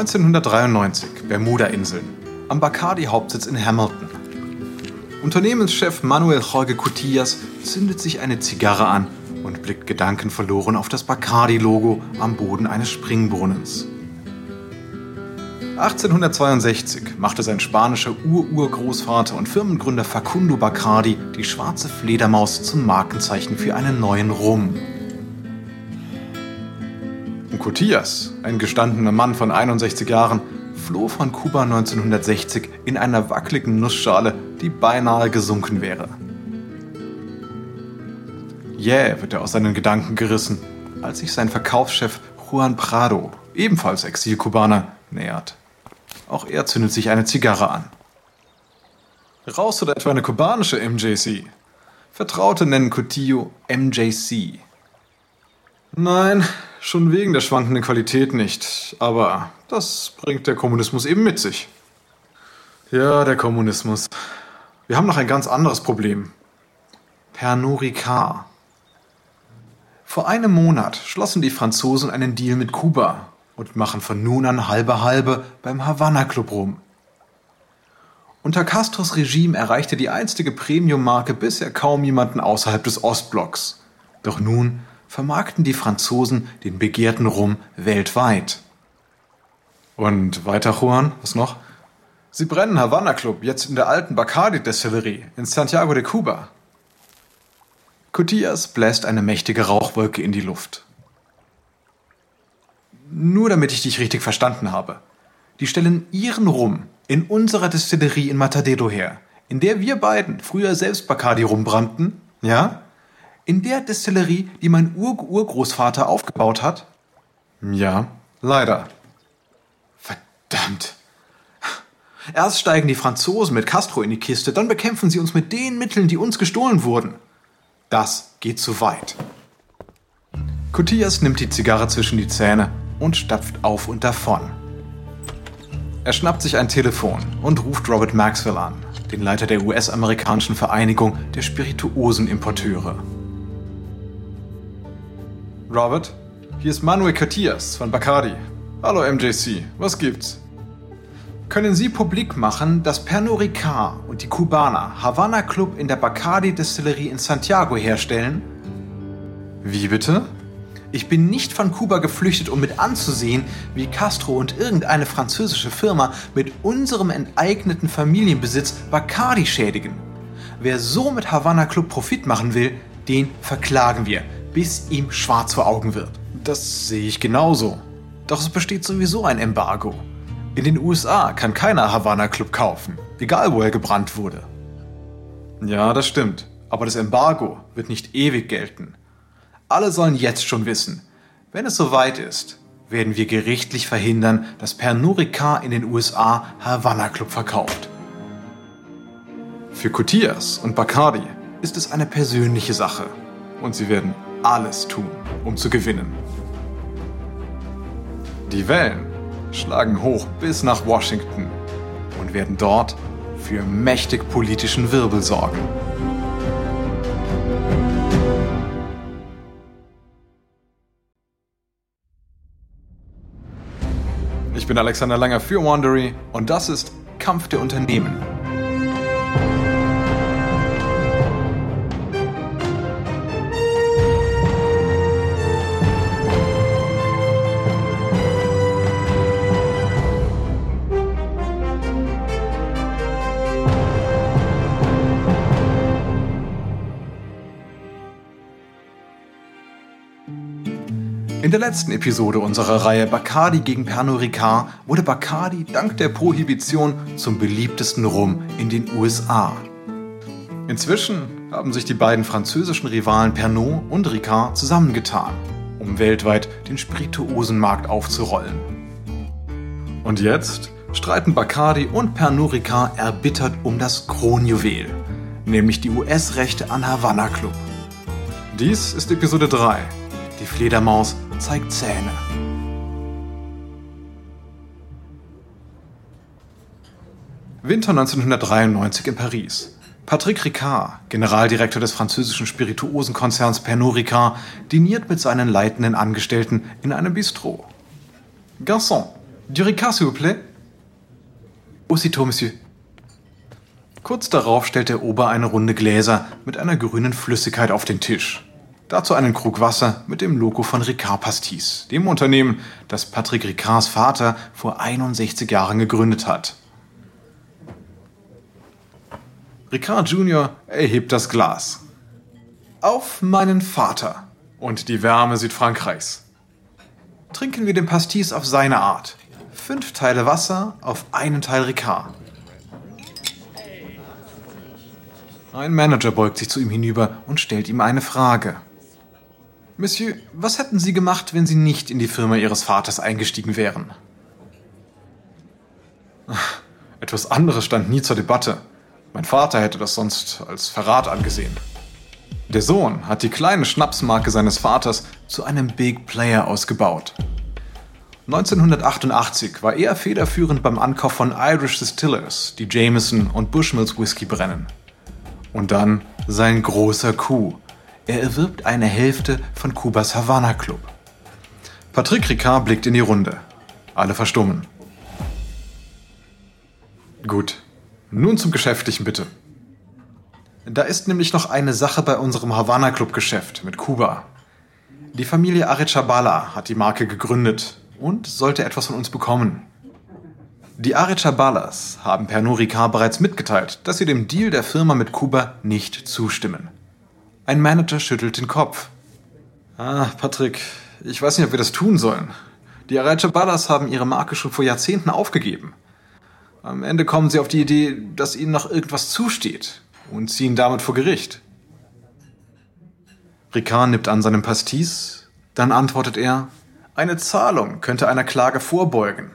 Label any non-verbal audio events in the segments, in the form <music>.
1993, Bermuda-Inseln, am Bacardi-Hauptsitz in Hamilton. Unternehmenschef Manuel Jorge Cutillas zündet sich eine Zigarre an und blickt gedankenverloren auf das Bacardi-Logo am Boden eines Springbrunnens. 1862 machte sein spanischer Ururgroßvater und Firmengründer Facundo Bacardi die schwarze Fledermaus zum Markenzeichen für einen neuen Rum. Cotillas, ein gestandener Mann von 61 Jahren, floh von Kuba 1960 in einer wackeligen Nussschale, die beinahe gesunken wäre. Jäh yeah, wird er aus seinen Gedanken gerissen, als sich sein Verkaufschef Juan Prado, ebenfalls Exilkubaner, nähert. Auch er zündet sich eine Zigarre an. Raus oder etwa eine kubanische MJC? Vertraute nennen Cotillo MJC. Nein, schon wegen der schwankenden Qualität nicht. Aber das bringt der Kommunismus eben mit sich. Ja, der Kommunismus. Wir haben noch ein ganz anderes Problem. Pernod Ricard. Vor einem Monat schlossen die Franzosen einen Deal mit Kuba und machen von nun an halbe halbe beim Havanna Club rum. Unter Castros Regime erreichte die einstige Premium-Marke bisher kaum jemanden außerhalb des Ostblocks. Doch nun vermarkten die Franzosen den begehrten Rum weltweit. Und weiter, Juan, was noch? Sie brennen Havana Club jetzt in der alten Bacardi Destillerie in Santiago de Cuba. Cotillas bläst eine mächtige Rauchwolke in die Luft. Nur damit ich dich richtig verstanden habe. Die stellen ihren Rum in unserer Destillerie in Matadero her, in der wir beiden früher selbst Bacardi rumbrannten, ja? In der Destillerie, die mein Ur-Urgroßvater aufgebaut hat? Ja, leider. Verdammt. Erst steigen die Franzosen mit Castro in die Kiste, dann bekämpfen sie uns mit den Mitteln, die uns gestohlen wurden. Das geht zu weit. Cotillas nimmt die Zigarre zwischen die Zähne und stapft auf und davon. Er schnappt sich ein Telefon und ruft Robert Maxwell an, den Leiter der US-amerikanischen Vereinigung der Spirituosenimporteure. Robert, hier ist Manuel Catillas von Bacardi. Hallo MJC, was gibt's? Können Sie publik machen, dass Pernod Ricard und die Kubaner Havana Club in der Bacardi Destillerie in Santiago herstellen? Wie bitte? Ich bin nicht von Kuba geflüchtet, um mit anzusehen, wie Castro und irgendeine französische Firma mit unserem enteigneten Familienbesitz Bacardi schädigen. Wer so mit Havana Club Profit machen will, den verklagen wir bis ihm schwarz vor Augen wird. Das sehe ich genauso. Doch es besteht sowieso ein Embargo. In den USA kann keiner Havana Club kaufen, egal wo er gebrannt wurde. Ja, das stimmt. Aber das Embargo wird nicht ewig gelten. Alle sollen jetzt schon wissen, wenn es soweit ist, werden wir gerichtlich verhindern, dass Pernod Ricard in den USA Havana Club verkauft. Für Cotillas und Bacardi ist es eine persönliche Sache und sie werden alles tun, um zu gewinnen. Die Wellen schlagen hoch bis nach Washington und werden dort für mächtig politischen Wirbel sorgen. Ich bin Alexander Langer für Wandery und das ist Kampf der Unternehmen In der letzten Episode unserer Reihe Bacardi gegen Pernod Ricard wurde Bacardi dank der Prohibition zum beliebtesten Rum in den USA. Inzwischen haben sich die beiden französischen Rivalen Pernod und Ricard zusammengetan, um weltweit den Spirituosenmarkt aufzurollen. Und jetzt streiten Bacardi und Pernod Ricard erbittert um das Kronjuwel, nämlich die US-Rechte an Havana Club. Dies ist Episode 3. Die Fledermaus zeigt Zähne. Winter 1993 in Paris. Patrick Ricard, Generaldirektor des französischen Spirituosenkonzerns Pernod Ricard, diniert mit seinen leitenden Angestellten in einem Bistro. Garçon, Du Ricard, s'il vous plaît? Aussitôt, Monsieur. Kurz darauf stellt der Ober eine Runde Gläser mit einer grünen Flüssigkeit auf den Tisch. Dazu einen Krug Wasser mit dem Logo von Ricard Pastis, dem Unternehmen, das Patrick Ricards Vater vor 61 Jahren gegründet hat. Ricard Jr. erhebt das Glas. Auf meinen Vater und die Wärme Südfrankreichs. Trinken wir den Pastis auf seine Art. Fünf Teile Wasser auf einen Teil Ricard. Ein Manager beugt sich zu ihm hinüber und stellt ihm eine Frage. Monsieur, was hätten Sie gemacht, wenn Sie nicht in die Firma Ihres Vaters eingestiegen wären? Etwas anderes stand nie zur Debatte. Mein Vater hätte das sonst als Verrat angesehen. Der Sohn hat die kleine Schnapsmarke seines Vaters zu einem Big Player ausgebaut. 1988 war er federführend beim Ankauf von Irish Distillers, die Jameson und Bushmills Whisky brennen. Und dann sein großer Coup. Er erwirbt eine Hälfte von Kubas Havana Club. Patrick Ricard blickt in die Runde. Alle verstummen. Gut, nun zum Geschäftlichen bitte. Da ist nämlich noch eine Sache bei unserem Havana Club Geschäft mit Kuba. Die Familie Arechabala hat die Marke gegründet und sollte etwas von uns bekommen. Die Arechabalas haben Pernod Ricard bereits mitgeteilt, dass sie dem Deal der Firma mit Kuba nicht zustimmen. Ein Manager schüttelt den Kopf. Ah, Patrick, ich weiß nicht, ob wir das tun sollen. Die Arechabalas haben ihre Marke schon vor Jahrzehnten aufgegeben. Am Ende kommen sie auf die Idee, dass ihnen noch irgendwas zusteht und ziehen damit vor Gericht. Ricard nippt an seinem Pastis, dann antwortet er, eine Zahlung könnte einer Klage vorbeugen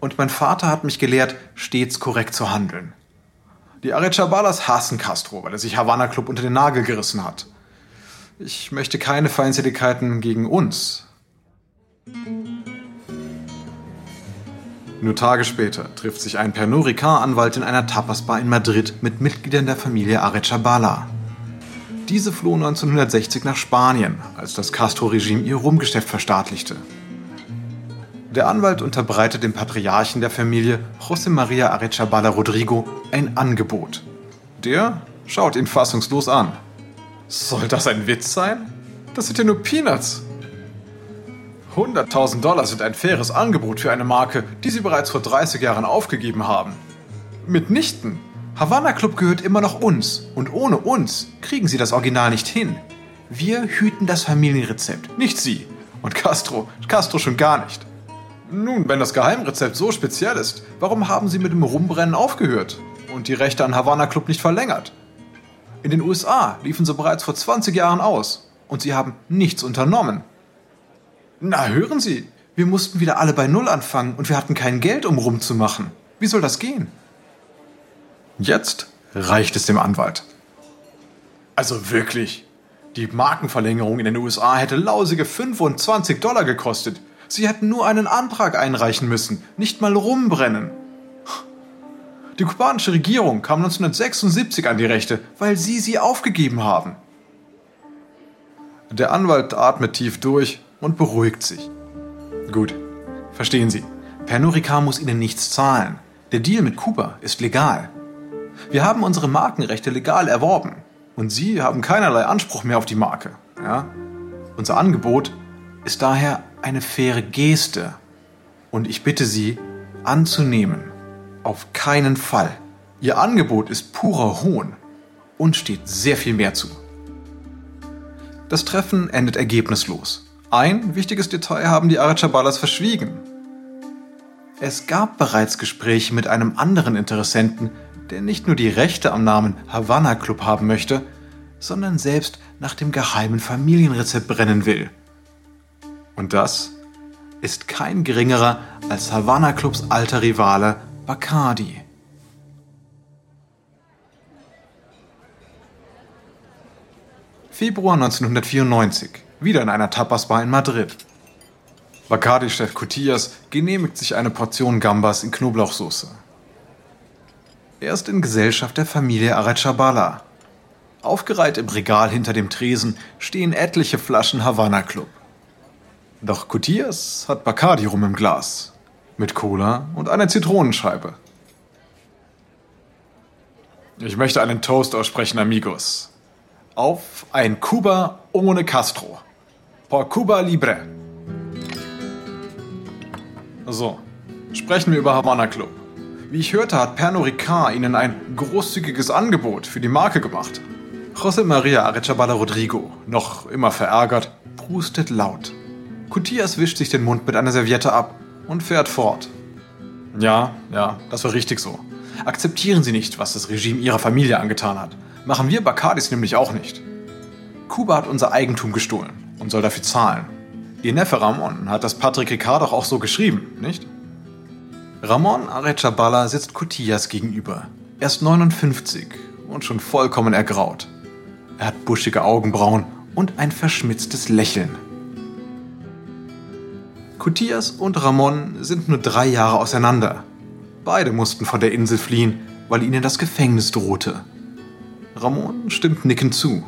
und mein Vater hat mich gelehrt, stets korrekt zu handeln. Die Arechabalas hassen Castro, weil er sich Havana Club unter den Nagel gerissen hat. Ich möchte keine Feindseligkeiten gegen uns. Nur Tage später trifft sich ein Pernod Ricard-Anwalt in einer Tapasbar in Madrid mit Mitgliedern der Familie Arechabala. Diese floh 1960 nach Spanien, als das Castro-Regime ihr Rumgeschäft verstaatlichte. Der Anwalt unterbreitet dem Patriarchen der Familie, José María Arechabala Rodrigo, ein Angebot. Der schaut ihn fassungslos an. Soll das ein Witz sein? Das sind ja nur Peanuts. 100.000 Dollar sind ein faires Angebot für eine Marke, die Sie bereits vor 30 Jahren aufgegeben haben. Mitnichten. Havana Club gehört immer noch uns und ohne uns kriegen Sie das Original nicht hin. Wir hüten das Familienrezept, nicht Sie. Und Castro, Castro schon gar nicht. Nun, wenn das Geheimrezept so speziell ist, warum haben Sie mit dem Rumbrennen aufgehört und die Rechte an Havana Club nicht verlängert? In den USA liefen sie bereits vor 20 Jahren aus und Sie haben nichts unternommen. Na, hören Sie, wir mussten wieder alle bei Null anfangen und wir hatten kein Geld, um rumzumachen. Wie soll das gehen? Jetzt reicht es dem Anwalt. Also wirklich, die Markenverlängerung in den USA hätte lausige 25 Dollar gekostet. Sie hätten nur einen Antrag einreichen müssen, nicht mal rumbrennen. Die kubanische Regierung kam 1976 an die Rechte, weil sie sie aufgegeben haben. Der Anwalt atmet tief durch und beruhigt sich. Gut, verstehen Sie. Pernod Ricard muss Ihnen nichts zahlen. Der Deal mit Kuba ist legal. Wir haben unsere Markenrechte legal erworben und Sie haben keinerlei Anspruch mehr auf die Marke. Ja? Unser Angebot ist daher eine faire Geste und ich bitte Sie anzunehmen. Auf keinen Fall. Ihr Angebot ist purer Hohn und steht sehr viel mehr zu. Das Treffen endet ergebnislos. Ein wichtiges Detail haben die Arachabalas verschwiegen. Es gab bereits Gespräche mit einem anderen Interessenten, der nicht nur die Rechte am Namen Havana Club haben möchte, sondern selbst nach dem geheimen Familienrezept brennen will. Und das ist kein geringerer als Havana Clubs alter Rivale Bacardi. Februar 1994, wieder in einer Tapasbar in Madrid. Bacardi-Chef Cotillas genehmigt sich eine Portion Gambas in Knoblauchsoße. Er ist in Gesellschaft der Familie Arechabala. Aufgereiht im Regal hinter dem Tresen stehen etliche Flaschen Havana Club. Doch Cotillas hat Bacardi rum im Glas. Mit Cola und einer Zitronenscheibe. Ich möchte einen Toast aussprechen, amigos. Auf ein Cuba ohne Castro. Por Cuba Libre. So, sprechen wir über Havana Club. Wie ich hörte, hat Pernod Ricard Ihnen ein großzügiges Angebot für die Marke gemacht. José María Arechabala Rodrigo, noch immer verärgert, prustet laut. Cutias wischt sich den Mund mit einer Serviette ab und fährt fort. Ja, ja, das war richtig so. Akzeptieren Sie nicht, was das Regime Ihrer Familie angetan hat. Machen wir Bacardis nämlich auch nicht. Kuba hat unser Eigentum gestohlen und soll dafür zahlen. Ihr Neffe Ramon hat das Patrick Ricard doch auch so geschrieben, nicht? Ramon Arechabala sitzt Cutillas gegenüber. Er ist 59 und schon vollkommen ergraut. Er hat buschige Augenbrauen und ein verschmitztes Lächeln. Cutillas und Ramon sind nur drei Jahre auseinander. Beide mussten von der Insel fliehen, weil ihnen das Gefängnis drohte. Ramon stimmt nickend zu.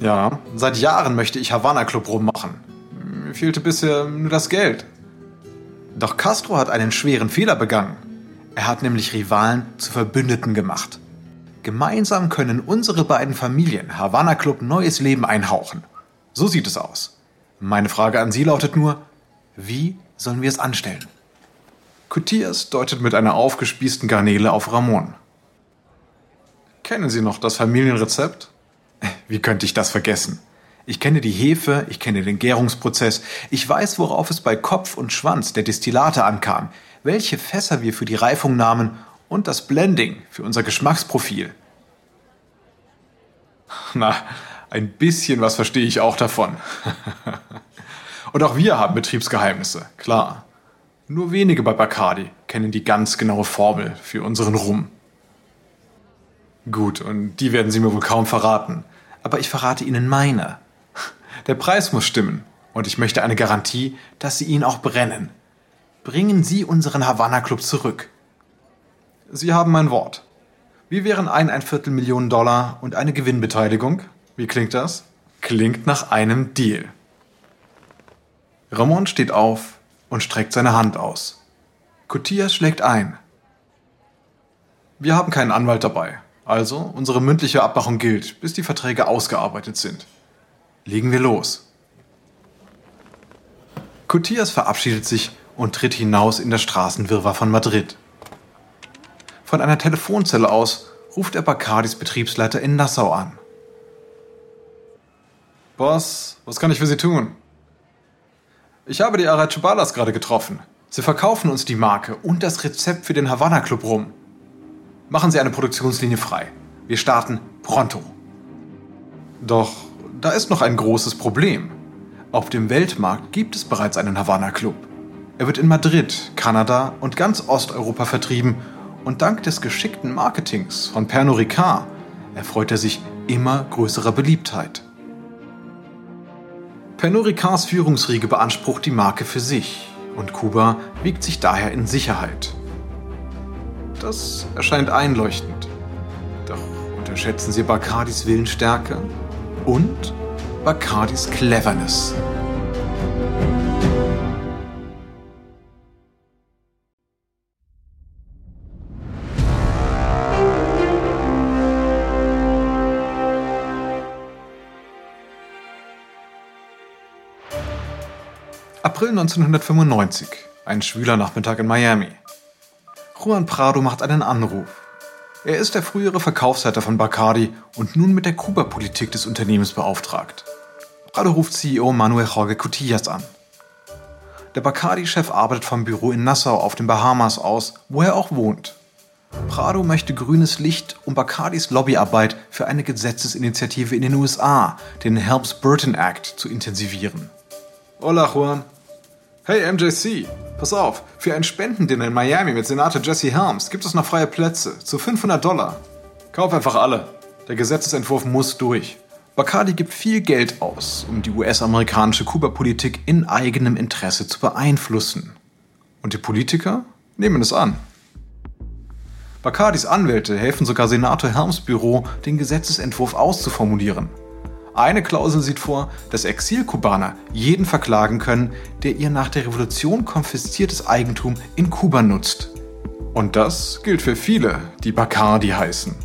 Ja, seit Jahren möchte ich Havana Club rummachen. Mir fehlte bisher nur das Geld. Doch Castro hat einen schweren Fehler begangen. Er hat nämlich Rivalen zu Verbündeten gemacht. Gemeinsam können unsere beiden Familien Havana Club neues Leben einhauchen. So sieht es aus. Meine Frage an Sie lautet nur, wie sollen wir es anstellen? Cutias deutet mit einer aufgespießten Garnele auf Ramon. Kennen Sie noch das Familienrezept? Wie könnte ich das vergessen? Ich kenne die Hefe, ich kenne den Gärungsprozess, ich weiß, worauf es bei Kopf und Schwanz der Destillate ankam, welche Fässer wir für die Reifung nahmen und das Blending für unser Geschmacksprofil. Na, ein bisschen was verstehe ich auch davon. <laughs> und auch wir haben Betriebsgeheimnisse, klar. Nur wenige bei Bacardi kennen die ganz genaue Formel für unseren Rum. Gut, und die werden Sie mir wohl kaum verraten. Aber ich verrate Ihnen meine. Der Preis muss stimmen. Und ich möchte eine Garantie, dass Sie ihn auch brennen. Bringen Sie unseren Havanna Club zurück. Sie haben mein Wort. Wie wären ein ein Viertel Millionen Dollar und eine Gewinnbeteiligung? Wie klingt das? Klingt nach einem Deal. Ramon steht auf, und streckt seine Hand aus. Cotillas schlägt ein. Wir haben keinen Anwalt dabei, also unsere mündliche Abmachung gilt, bis die Verträge ausgearbeitet sind. Legen wir los. Cotillas verabschiedet sich und tritt hinaus in das Straßenwirrwarr von Madrid. Von einer Telefonzelle aus ruft er Bacardis Betriebsleiter in Nassau an. Boss, was kann ich für Sie tun? Ich habe die Arachabalas gerade getroffen. Sie verkaufen uns die Marke und das Rezept für den Havana Club rum. Machen Sie eine Produktionslinie frei. Wir starten pronto. Doch da ist noch ein großes Problem. Auf dem Weltmarkt gibt es bereits einen Havana Club. Er wird in Madrid, Kanada und ganz Osteuropa vertrieben und dank des geschickten Marketings von Pernod Ricard erfreut er sich immer größerer Beliebtheit. Pernod Ricards Führungsriege beansprucht die Marke für sich und Kuba wiegt sich daher in Sicherheit. Das erscheint einleuchtend. Doch unterschätzen Sie Bacardis Willensstärke und Bacardis Cleverness. April 1995, ein schwüler Nachmittag in Miami. Juan Prado macht einen Anruf. Er ist der frühere Verkaufsleiter von Bacardi und nun mit der Kuba-Politik des Unternehmens beauftragt. Prado ruft CEO Manuel Jorge Cutillas an. Der Bacardi-Chef arbeitet vom Büro in Nassau auf den Bahamas aus, wo er auch wohnt. Prado möchte grünes Licht, um Bacardis Lobbyarbeit für eine Gesetzesinitiative in den USA, den Helms-Burton Act, zu intensivieren. Hola, Juan. Hey MJC, pass auf, für ein Spendendinner in Miami mit Senator Jesse Helms gibt es noch freie Plätze zu 500 Dollar. Kauf einfach alle. Der Gesetzesentwurf muss durch. Bacardi gibt viel Geld aus, um die US-amerikanische Kuba-Politik in eigenem Interesse zu beeinflussen. Und die Politiker nehmen es an. Bacardis Anwälte helfen sogar Senator Helms Büro, den Gesetzesentwurf auszuformulieren. Eine Klausel sieht vor, dass Exilkubaner jeden verklagen können, der ihr nach der Revolution konfisziertes Eigentum in Kuba nutzt. Und das gilt für viele, die Bacardi heißen.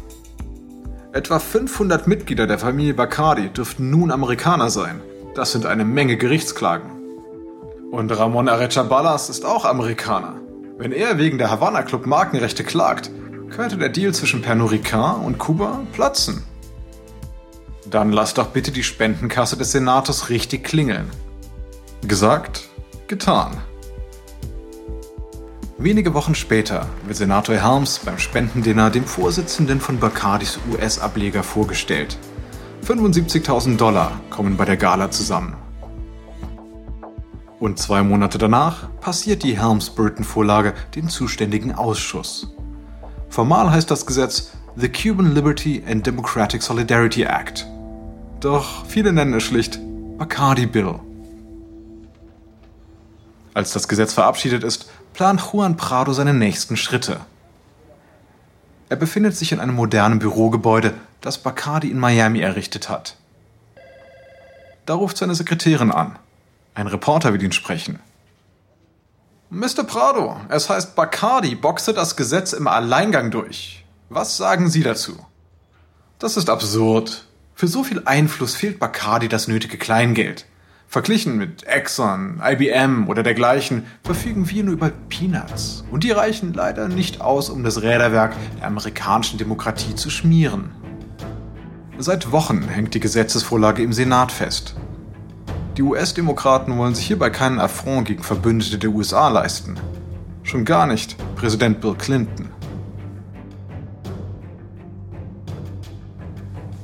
Etwa 500 Mitglieder der Familie Bacardi dürften nun Amerikaner sein. Das sind eine Menge Gerichtsklagen. Und Ramon Arechabalas ist auch Amerikaner. Wenn er wegen der Havana Club Markenrechte klagt, könnte der Deal zwischen Pernod Ricard und Kuba platzen. Dann lass doch bitte die Spendenkasse des Senators richtig klingeln. Gesagt, getan. Wenige Wochen später wird Senator Helms beim Spendendinner dem Vorsitzenden von Bacardis US-Ableger vorgestellt. 75.000 Dollar kommen bei der Gala zusammen. Und zwei Monate danach passiert die Helms-Burton-Vorlage den zuständigen Ausschuss. Formal heißt das Gesetz The Cuban Liberty and Democratic Solidarity Act. Doch viele nennen es schlicht Bacardi Bill. Als das Gesetz verabschiedet ist, plant Juan Prado seine nächsten Schritte. Er befindet sich in einem modernen Bürogebäude, das Bacardi in Miami errichtet hat. Da ruft seine Sekretärin an. Ein Reporter will ihn sprechen. Mr. Prado, es heißt Bacardi boxe das Gesetz im Alleingang durch. Was sagen Sie dazu? Das ist absurd. Für so viel Einfluss fehlt Bacardi das nötige Kleingeld. Verglichen mit Exxon, IBM oder dergleichen verfügen wir nur über Peanuts. Und die reichen leider nicht aus, um das Räderwerk der amerikanischen Demokratie zu schmieren. Seit Wochen hängt die Gesetzesvorlage im Senat fest. Die US-Demokraten wollen sich hierbei keinen Affront gegen Verbündete der USA leisten. Schon gar nicht Präsident Bill Clinton.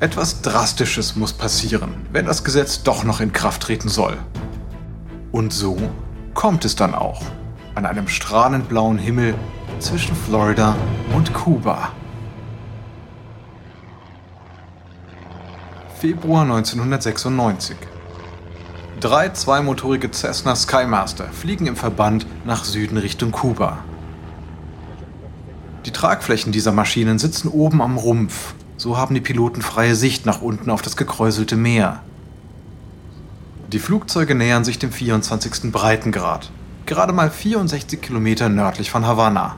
Etwas Drastisches muss passieren, wenn das Gesetz doch noch in Kraft treten soll. Und so kommt es dann auch. An einem strahlend blauen Himmel zwischen Florida und Kuba. Februar 1996. Drei zweimotorige Cessna Skymaster fliegen im Verband nach Süden Richtung Kuba. Die Tragflächen dieser Maschinen sitzen oben am Rumpf. So haben die Piloten freie Sicht nach unten auf das gekräuselte Meer. Die Flugzeuge nähern sich dem 24. Breitengrad, gerade mal 64 Kilometer nördlich von Havanna.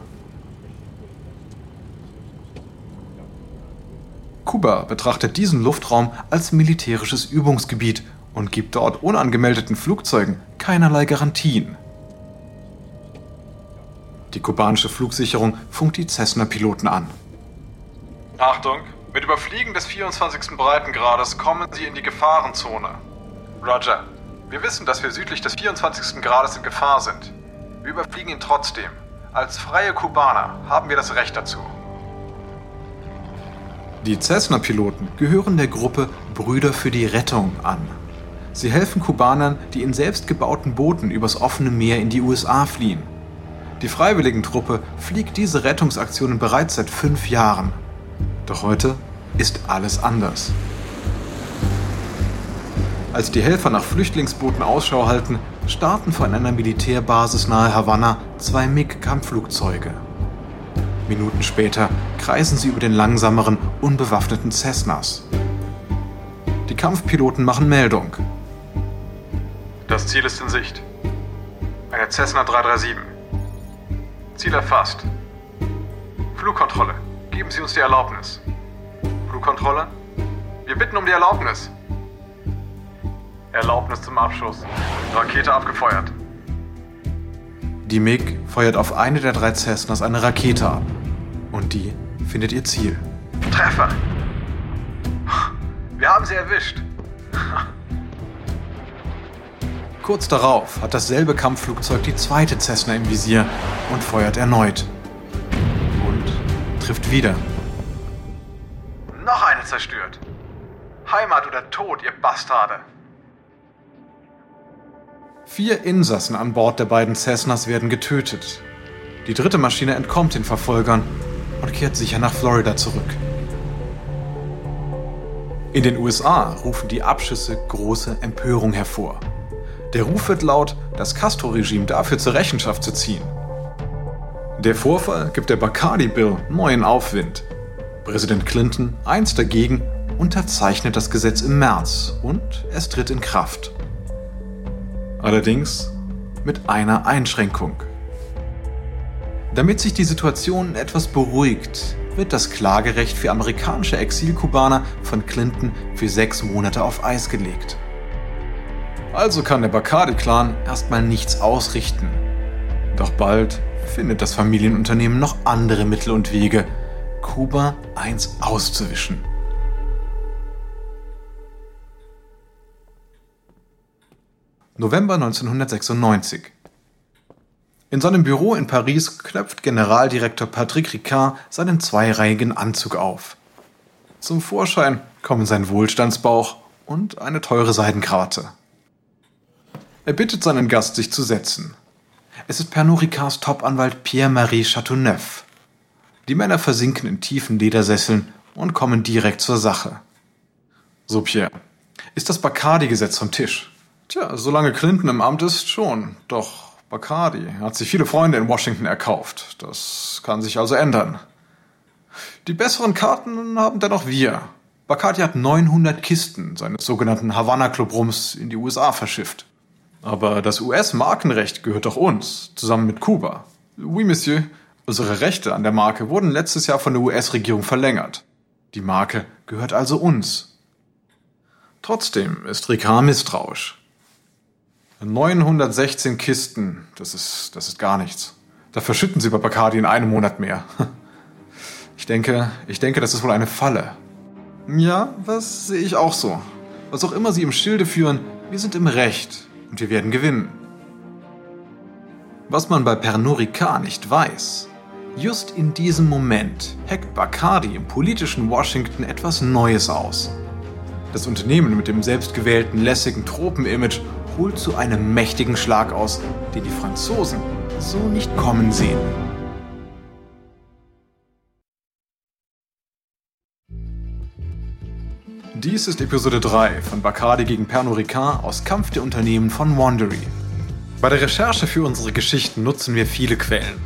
Kuba betrachtet diesen Luftraum als militärisches Übungsgebiet und gibt dort unangemeldeten Flugzeugen keinerlei Garantien. Die kubanische Flugsicherung funkt die Cessna-Piloten an. Achtung, mit Überfliegen des 24. Breitengrades kommen Sie in die Gefahrenzone. Roger, wir wissen, dass wir südlich des 24. Grades in Gefahr sind. Wir überfliegen ihn trotzdem. Als freie Kubaner haben wir das Recht dazu. Die Cessna-Piloten gehören der Gruppe Brüder für die Rettung an. Sie helfen Kubanern, die in selbstgebauten Booten übers offene Meer in die USA fliehen. Die Freiwilligentruppe fliegt diese Rettungsaktionen bereits seit fünf Jahren. Doch heute ist alles anders. Als die Helfer nach Flüchtlingsbooten Ausschau halten, starten von einer Militärbasis nahe Havanna zwei MiG-Kampfflugzeuge. Minuten später kreisen sie über den langsameren, unbewaffneten Cessnas. Die Kampfpiloten machen Meldung. Das Ziel ist in Sicht. Eine Cessna 337. Ziel erfasst. Flugkontrolle. Geben Sie uns die Erlaubnis. Flugkontrolle? Wir bitten um die Erlaubnis. Erlaubnis zum Abschuss. Rakete abgefeuert. Die MiG feuert auf eine der drei Cessnas eine Rakete ab. Und die findet ihr Ziel. Treffer! Wir haben sie erwischt. Kurz darauf hat dasselbe Kampfflugzeug die zweite Cessna im Visier und feuert erneut. Trifft wieder. Noch eine zerstört. Heimat oder Tod, ihr Bastarde. Vier Insassen an Bord der beiden Cessnas werden getötet. Die dritte Maschine entkommt den Verfolgern und kehrt sicher nach Florida zurück. In den USA rufen die Abschüsse große Empörung hervor. Der Ruf wird laut, das Castro-Regime dafür zur Rechenschaft zu ziehen. Der Vorfall gibt der Bacardi Bill neuen Aufwind. Präsident Clinton einst dagegen unterzeichnet das Gesetz im März und es tritt in Kraft. Allerdings mit einer Einschränkung. Damit sich die Situation etwas beruhigt, wird das Klagerecht für amerikanische Exilkubaner von Clinton für sechs Monate auf Eis gelegt. Also kann der Bacardi-Clan erstmal nichts ausrichten. Doch bald findet das Familienunternehmen noch andere Mittel und Wege, Kuba eins auszuwischen. November 1996. In seinem Büro in Paris knöpft Generaldirektor Patrick Ricard seinen zweireihigen Anzug auf. Zum Vorschein kommen sein Wohlstandsbauch und eine teure Seidenkrawatte. Er bittet seinen Gast, sich zu setzen. Es ist Pernod Ricards Topanwalt Pierre-Marie Chateauneuf. Die Männer versinken in tiefen Ledersesseln und kommen direkt zur Sache. So, Pierre, ist das Bacardi-Gesetz vom Tisch? Tja, solange Clinton im Amt ist, schon. Doch Bacardi hat sich viele Freunde in Washington erkauft. Das kann sich also ändern. Die besseren Karten haben dennoch wir. Bacardi hat 900 Kisten seines sogenannten Havana Club Rums in die USA verschifft. Aber das US-Markenrecht gehört doch uns, zusammen mit Kuba. Oui, Monsieur. Unsere Rechte an der Marke wurden letztes Jahr von der US-Regierung verlängert. Die Marke gehört also uns. Trotzdem ist Ricard misstrauisch. 916 Kisten, das ist, das ist gar nichts. Da verschütten sie bei Bacardi in einem Monat mehr. <laughs> Ich denke, ich denke, das ist wohl eine Falle. Ja, das sehe ich auch so. Was auch immer sie im Schilde führen, wir sind im Recht und wir werden gewinnen. Was man bei Pernod Ricard nicht weiß, just in diesem Moment hackt Bacardi im politischen Washington etwas Neues aus. Das Unternehmen mit dem selbstgewählten lässigen Tropenimage holt zu einem mächtigen Schlag aus, den die Franzosen so nicht kommen sehen. Dies ist Episode 3 von Bacardi gegen Pernod Ricard aus Kampf der Unternehmen von Wandery. Bei der Recherche für unsere Geschichten nutzen wir viele Quellen.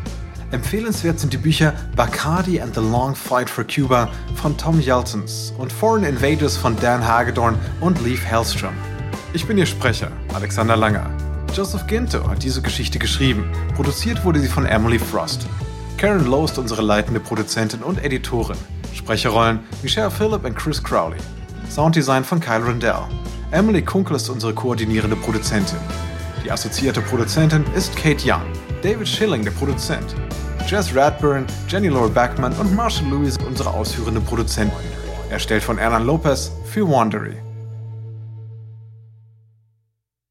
Empfehlenswert sind die Bücher Bacardi and the Long Fight for Cuba von Tom Yeltons und Foreign Invaders von Dan Hagedorn und Leif Hellstrom. Ich bin Ihr Sprecher, Alexander Langer. Joseph Ginto hat diese Geschichte geschrieben. Produziert wurde sie von Emily Frost. Karen Lowe ist unsere leitende Produzentin und Editorin. Sprecherrollen Michelle Phillip und Chris Crowley. Sounddesign von Kyle Rendell. Emily Kunkel ist unsere koordinierende Produzentin. Die assoziierte Produzentin ist Kate Young. David Schilling, der Produzent. Jess Radburn, Jenny Laura Backman und Marshall Lewis unsere ausführenden Produzenten. Erstellt von Ernan Lopez für Wandery.